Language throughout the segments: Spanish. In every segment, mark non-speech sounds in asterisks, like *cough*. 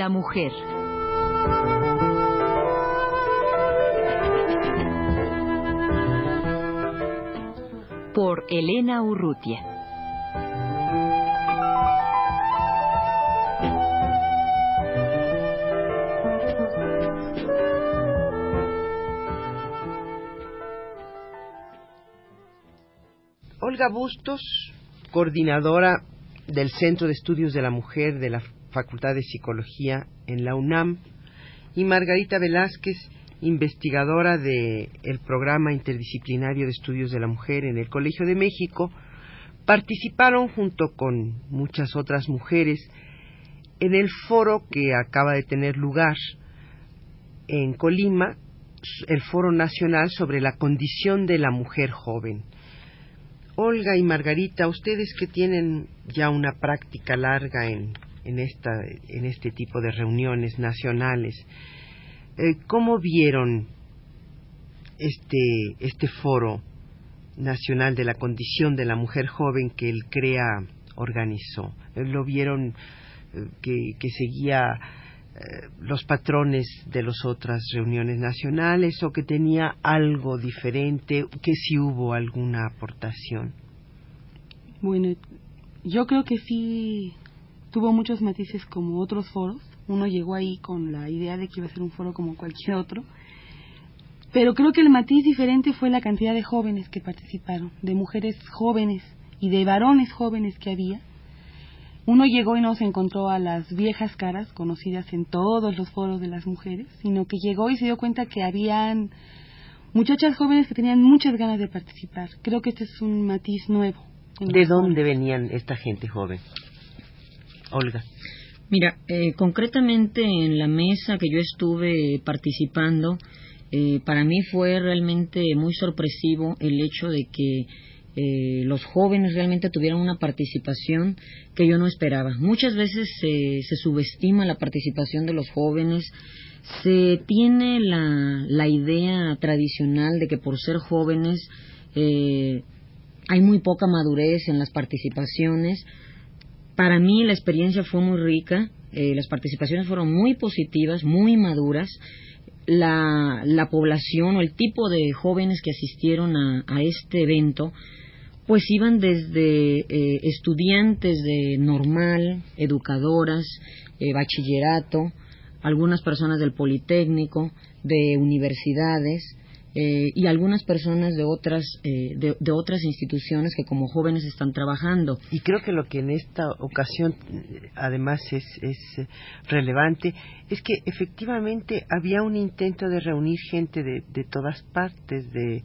La Mujer. Por Elena Urrutia. Olga Bustos, coordinadora del Centro de Estudios de la Mujer de la Facultad de Psicología en la UNAM, y Margarita Velázquez, investigadora del Programa Interdisciplinario de Estudios de la Mujer en el Colegio de México, participaron junto con muchas otras mujeres en el foro que acaba de tener lugar en Colima, el Foro Nacional sobre la Condición de la Mujer Joven. Olga y Margarita, ustedes que tienen ya una práctica larga en, en, esta, en este tipo de reuniones nacionales, eh, ¿cómo vieron este, este foro nacional de la condición de la mujer joven que el CREA organizó? ¿Lo vieron eh, que, que, seguía eh, los patrones de las otras reuniones nacionales o que tenía algo diferente, que si hubo alguna aportación. Bueno, yo creo que sí tuvo muchos matices como otros foros. Uno llegó ahí con la idea de que iba a ser un foro como cualquier otro. Pero creo que el matiz diferente fue la cantidad de jóvenes que participaron, de mujeres jóvenes y de varones jóvenes que había uno llegó y no se encontró a las viejas caras conocidas en todos los foros de las mujeres, sino que llegó y se dio cuenta que habían muchachas jóvenes que tenían muchas ganas de participar. Creo que este es un matiz nuevo. ¿De dónde venían esta gente joven? Olga. Mira, eh, concretamente en la mesa que yo estuve participando, eh, para mí fue realmente muy sorpresivo el hecho de que eh, los jóvenes realmente tuvieron una participación que yo no esperaba. Muchas veces se, se subestima la participación de los jóvenes, se tiene la, la, idea tradicional de que por ser jóvenes eh, hay muy poca madurez en las participaciones. Para mí la experiencia fue muy rica, eh, las participaciones fueron muy positivas, muy maduras. La, la, población o el tipo de jóvenes que asistieron a, este evento pues iban desde eh, estudiantes de normal, educadoras, eh, bachillerato, algunas personas del Politécnico, de universidades eh, y algunas personas de otras de, de, otras instituciones que como jóvenes están trabajando. Y creo que lo que en esta ocasión además es, es relevante es que efectivamente había un intento de reunir gente de, de todas partes, de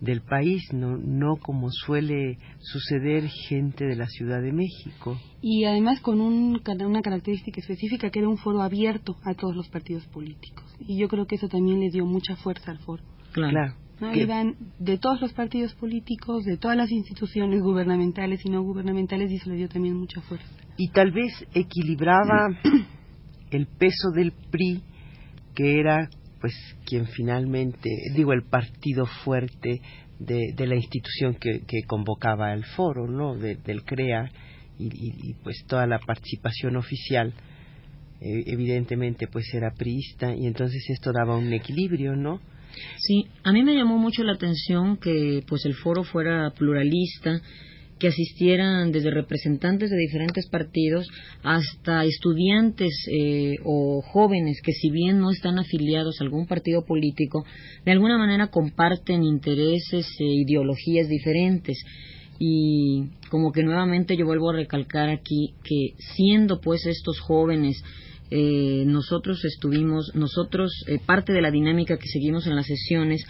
del país, no, no como suele suceder gente de la Ciudad de México. Y además con un, una característica específica que era un foro abierto a todos los partidos políticos. Y yo creo que eso también le dio mucha fuerza al foro. Claro. Iban de todos los partidos políticos, de todas las instituciones gubernamentales y no gubernamentales, y eso le dio también mucha fuerza. Y tal vez equilibraba *clears throat* el peso del PRI, que era pues quien finalmente, digo, el partido fuerte de, de la institución que, que, convocaba el foro, ¿no? del CREA y, y, y, pues toda la participación oficial, eh, evidentemente pues era priista y entonces esto daba un equilibrio, ¿no? Sí, a mí me llamó mucho la atención que pues el foro fuera pluralista, que asistieran desde representantes de diferentes partidos hasta estudiantes eh, o jóvenes que si bien no están afiliados a algún partido político, de alguna manera comparten intereses e ideologías diferentes. Y como que nuevamente yo vuelvo a recalcar aquí que siendo pues estos jóvenes eh, nosotros estuvimos, nosotros, eh, parte de la dinámica que seguimos en las sesiones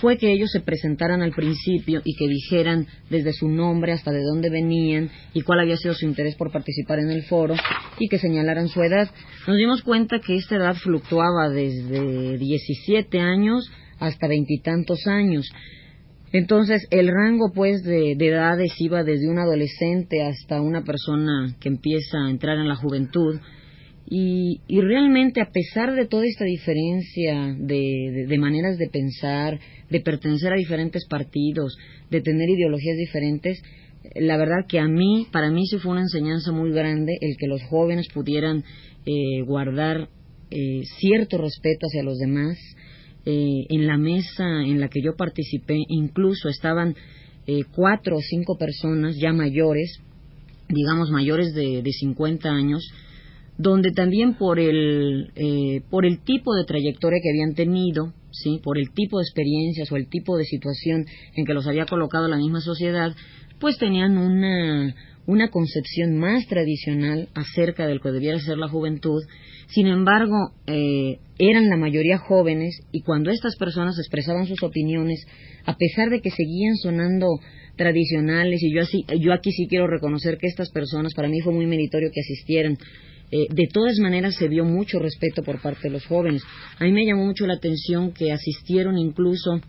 fue que ellos se presentaran al principio y que dijeran desde su nombre hasta de dónde venían y cuál había sido su interés por participar en el foro y que señalaran su edad. Nos dimos cuenta que esta edad fluctuaba desde 17 años hasta veintitantos años. Entonces, el rango, pues, de, de, edades iba desde un adolescente hasta una persona que empieza a entrar en la juventud. Y, y realmente, a pesar de toda esta diferencia de, maneras de pensar, de pertenecer a diferentes partidos, de tener ideologías diferentes, la verdad que a mí, para mí sí fue una enseñanza muy grande el que los jóvenes pudieran eh, guardar eh, cierto respeto hacia los demás. Eh, en la mesa en la que yo participé, incluso estaban cuatro o cinco personas ya mayores, digamos mayores de, de 50 años, donde también por el, por el tipo de trayectoria que habían tenido, ¿sí? por el tipo de experiencias o el tipo de situación en que los había colocado la misma sociedad, pues tenían una, una concepción más tradicional acerca de lo que debiera ser la juventud. Sin embargo, eh, eran la mayoría jóvenes y cuando estas personas expresaban sus opiniones, a pesar de que seguían sonando tradicionales, y yo, así, yo aquí sí quiero reconocer que estas personas, para mí fue muy meritorio que asistieran, eh, de todas maneras se vio mucho respeto por parte de los jóvenes. A mí me llamó mucho la atención que asistieron incluso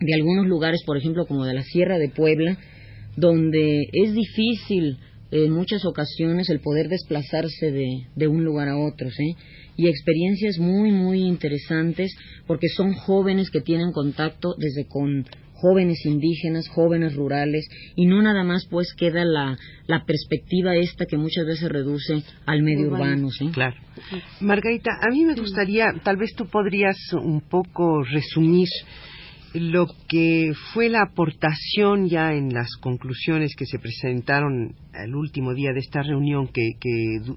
de algunos lugares, por ejemplo, como de la Sierra de Puebla, donde es difícil en muchas ocasiones el poder desplazarse de, de un lugar a otro, ¿sí? y experiencias muy, muy interesantes porque son jóvenes que tienen contacto desde con jóvenes indígenas, jóvenes rurales, y no nada más pues queda la, la perspectiva esta que muchas veces reduce al medio urbano. ¿sí? Claro. Margarita, a mí me gustaría, tal vez tú podrías un poco resumir lo que fue la aportación ya en las conclusiones que se presentaron el último día de esta reunión que,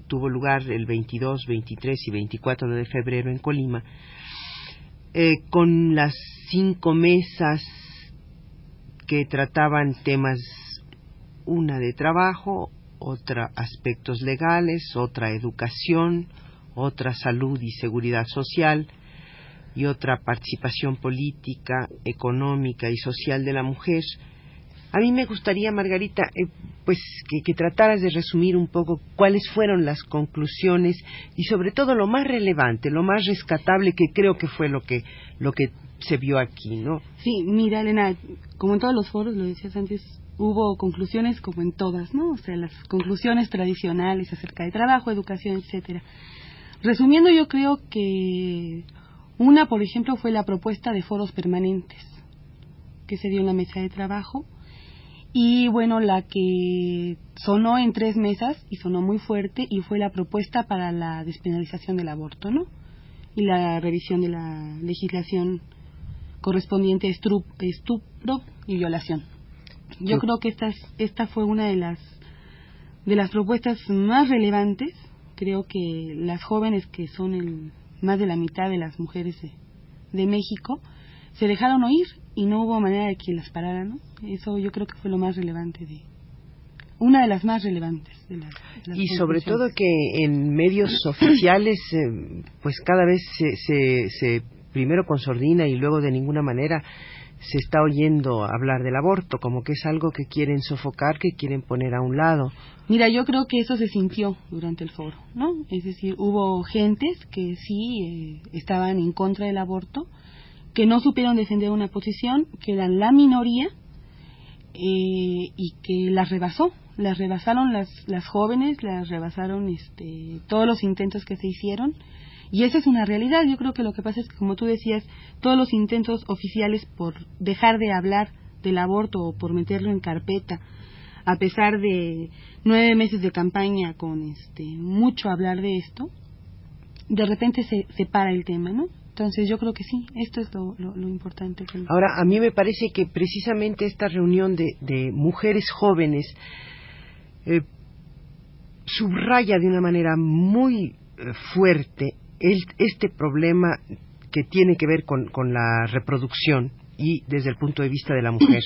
tuvo lugar el 22, 23 y 24 de febrero en Colima, eh, con las cinco mesas que trataban temas, una de trabajo, otra aspectos legales, otra educación, otra salud y seguridad social, y otra participación política, económica y social de la mujer. A mí me gustaría, Margarita, pues que, que, trataras de resumir un poco cuáles fueron las conclusiones y sobre todo lo más relevante, lo más rescatable que creo que fue lo que lo que se vio aquí, ¿no? Sí, mira, Elena, como en todos los foros, lo decías antes, hubo conclusiones como en todas, ¿no? O sea, las conclusiones tradicionales acerca de trabajo, educación, etcétera. Resumiendo, yo creo que una, por ejemplo, fue la propuesta de foros permanentes que se dio en la mesa de trabajo y bueno, la que sonó en tres mesas y sonó muy fuerte y fue la propuesta para la despenalización del aborto, ¿no? Y la revisión de la legislación correspondiente a estupro y violación. Yo creo que esta, esta fue una de las de las propuestas más relevantes. Creo que las jóvenes que son el más de la mitad de las mujeres de, México, se dejaron oír y no hubo manera de que las pararan, ¿no? Eso yo creo que fue lo más relevante de una de las más relevantes de las, y sobre todo que en medios *clears throat* oficiales eh, pues cada vez se, se, se primero con sordina y luego de ninguna manera se está oyendo hablar del aborto, como que es algo que quieren sofocar, que quieren poner a un lado. Mira, yo creo que eso se sintió durante el foro, ¿no? Es decir, hubo gentes que sí eh, estaban en contra del aborto, que no supieron defender una posición, que eran la minoría eh, y que las rebasó, las rebasaron las, las jóvenes, las rebasaron este, todos los intentos que se hicieron y esa es una realidad. Yo creo que lo que pasa es que, como tú decías, todos los intentos oficiales por dejar de hablar del aborto o por meterlo en carpeta, a pesar de nueve meses de campaña con este mucho hablar de esto, de repente se, se para el tema, ¿no? Entonces yo creo que sí, esto es lo, importante. Ahora, a mí me parece que precisamente esta reunión de, de mujeres jóvenes eh, subraya de una manera muy eh, fuerte este problema que tiene que ver con, la reproducción y desde el punto de vista de la mujer,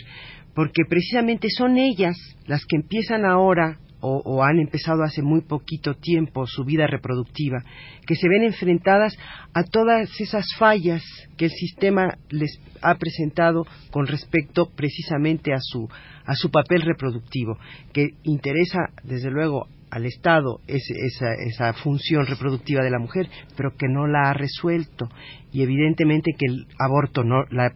porque precisamente son ellas las que empiezan ahora o, han empezado hace muy poquito tiempo su vida reproductiva, que se ven enfrentadas a todas esas fallas que el sistema les ha presentado con respecto precisamente a su, a su papel reproductivo, que interesa desde luego al Estado esa, esa función reproductiva de la mujer, pero que no la ha resuelto. Y evidentemente que el aborto, no, la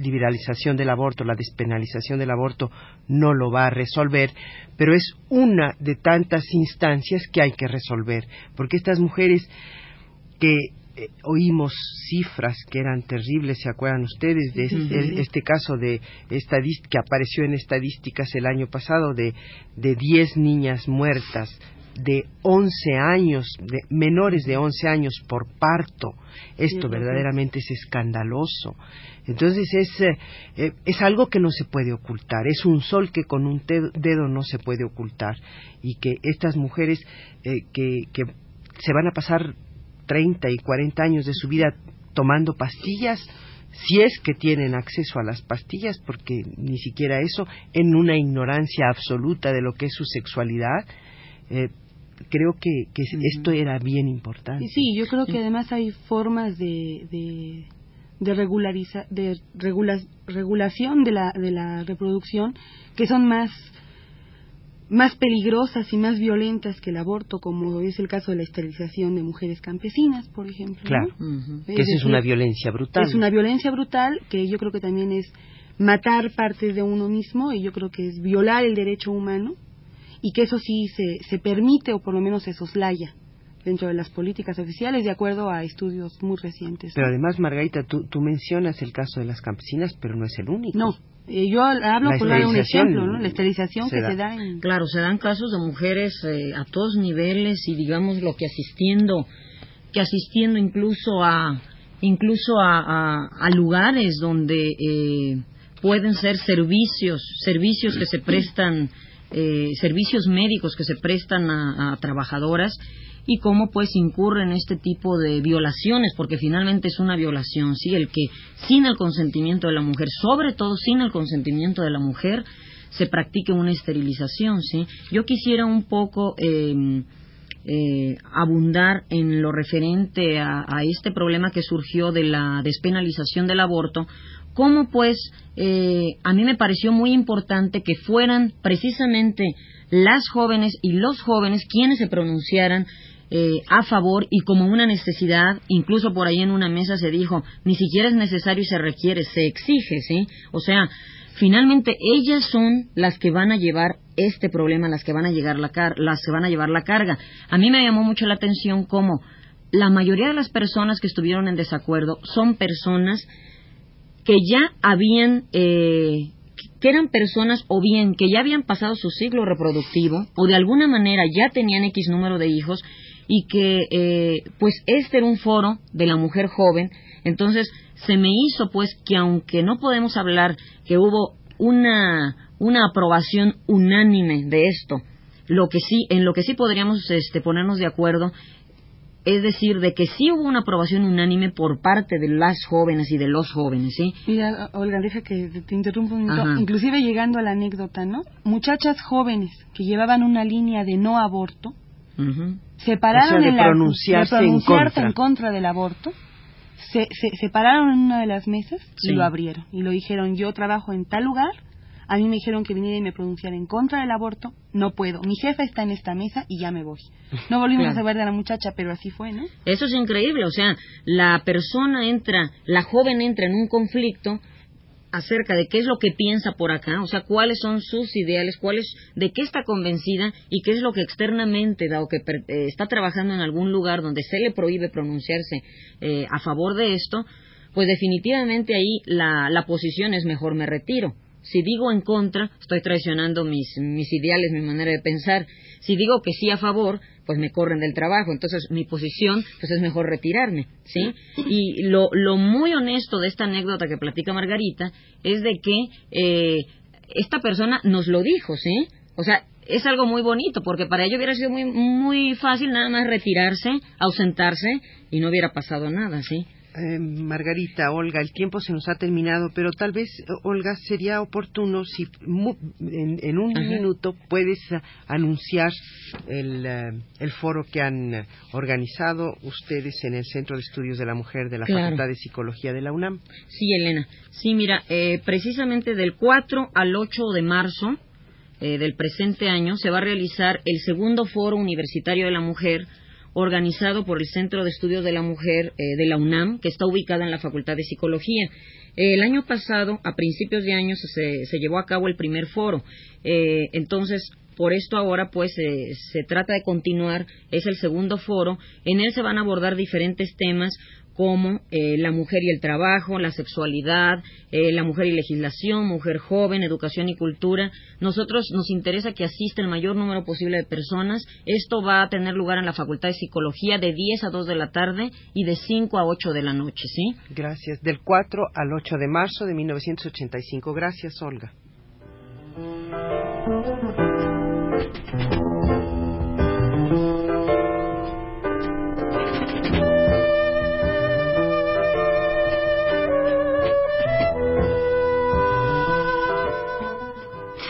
liberalización del aborto, la despenalización del aborto no lo va a resolver, pero es una de tantas instancias que hay que resolver, porque estas mujeres que eh, oímos cifras que eran terribles, ¿se acuerdan ustedes de este, este caso de que apareció en estadísticas el año pasado de, de 10 niñas muertas de 11 años, de menores de 11 años por parto. Esto verdaderamente es escandaloso. Entonces es, eh, eh, es algo que no se puede ocultar, es un sol que con un dedo no se puede ocultar y que estas mujeres eh, que, que se van a pasar 30 y 40 años de su vida tomando pastillas, si es que tienen acceso a las pastillas, porque ni siquiera eso, en una ignorancia absoluta de lo que es su sexualidad, eh, creo que, esto era bien importante. Sí, yo creo que además hay formas de, de, de, de regulación de la, de la reproducción que son más más peligrosas y más violentas que el aborto, como es el caso de la esterilización de mujeres campesinas, por ejemplo. Claro, que esa es una violencia brutal. Es una violencia brutal que yo creo que también es matar partes de uno mismo y yo creo que es violar el derecho humano y que eso sí se, se permite o por lo menos se soslaya dentro de las políticas oficiales de acuerdo a estudios muy recientes. Pero además, Margarita, tú, tú mencionas el caso de las campesinas, pero no es el único. No, eh, yo hablo por dar un ejemplo, ¿no? La esterilización que se da en... Claro, se dan casos de mujeres eh, a todos niveles y digamos lo que asistiendo, que asistiendo incluso a incluso a, a, lugares donde eh, pueden ser servicios, servicios que se prestan eh, servicios médicos que se prestan a, trabajadoras y cómo pues incurre en este tipo de violaciones, porque finalmente es una violación, sí, el que sin el consentimiento de la mujer, sobre todo sin el consentimiento de la mujer, se practique una esterilización, sí. Yo quisiera un poco em, eh, abundar en lo referente a, este problema que surgió de la despenalización del aborto, cómo pues eh, a mí me pareció muy importante que fueran precisamente las jóvenes y los jóvenes quienes se pronunciaran eh, a favor y como una necesidad, incluso por ahí en una mesa se dijo, ni siquiera es necesario y se requiere, se exige, ¿sí? O sea, finalmente ellas son las que van a llevar este problema, las que van a llegar la las que van a llevar la carga. A mí me llamó mucho la atención cómo la mayoría de las personas que estuvieron en desacuerdo son personas que ya habían, eh, que eran personas o bien que ya habían pasado su ciclo reproductivo o de alguna manera ya tenían X número de hijos y que eh, pues este era un foro de la mujer joven, entonces se me hizo pues que aunque no podemos hablar que hubo una, una aprobación unánime de esto, lo que sí, en lo que sí podríamos este, ponernos de acuerdo es decir, de que sí hubo una aprobación unánime por parte de las jóvenes y de los jóvenes, ¿sí? Mira, Olga, deja que te interrumpa un minuto. Inclusive llegando a la anécdota, ¿no? Muchachas jóvenes que llevaban una línea de no aborto, se pararon en la, pronunciarse, en, contra. del aborto, se, se, pararon en una de las mesas y lo abrieron. Y lo dijeron, yo trabajo en tal lugar, a mí me dijeron que viniera y me pronunciara en contra del aborto, no puedo. Mi jefa está en esta mesa y ya me voy. No volvimos a saber de la muchacha, pero así fue, ¿no? Eso es increíble, o sea, la persona entra, la joven entra en un conflicto acerca de qué es lo que piensa por acá, o sea, cuáles son sus ideales, cuáles, de qué está convencida y qué es lo que externamente, dado que eh, está trabajando en algún lugar donde se le prohíbe pronunciarse eh, a favor de esto, pues definitivamente ahí la, la posición es mejor me retiro. Si digo en contra, estoy traicionando mis, mis ideales, mi manera de pensar. Si digo que sí a favor, pues me corren del trabajo. Entonces, mi posición, pues es mejor retirarme, ¿sí? Y lo, lo muy honesto de esta anécdota que platica Margarita es de que eh, esta persona nos lo dijo, ¿sí? O sea, es algo muy bonito, porque para ello hubiera sido muy, muy fácil nada más retirarse, ausentarse y no hubiera pasado nada, ¿sí? Eh, Margarita, Olga, el tiempo se nos ha terminado, pero tal vez, Olga, sería oportuno si en, un minuto puedes eh, anunciar el, eh, el, foro que han organizado ustedes en el Centro de Estudios de la Mujer de la Facultad de Psicología de la UNAM. Sí, Elena. Sí, mira, precisamente del 4 al 8 de marzo del presente año se va a realizar el segundo foro universitario de la mujer organizado por el Centro de Estudios de la Mujer eh, de la UNAM, que está ubicada en la Facultad de Psicología. el año pasado, a principios de año, se, llevó a cabo el primer foro. Eh, entonces, por esto ahora pues eh, se trata de continuar, es el segundo foro, en él se van a abordar diferentes temas como eh, la mujer y el trabajo, la sexualidad, eh, la mujer y legislación, mujer joven, educación y cultura. Nosotros nos interesa que asista el mayor número posible de personas. Esto va a tener lugar en la Facultad de Psicología de 10 a 2 de la tarde y de 5 a 8 de la noche, ¿sí? Gracias. Del 4 al 8 de marzo de 1985. Gracias, Olga.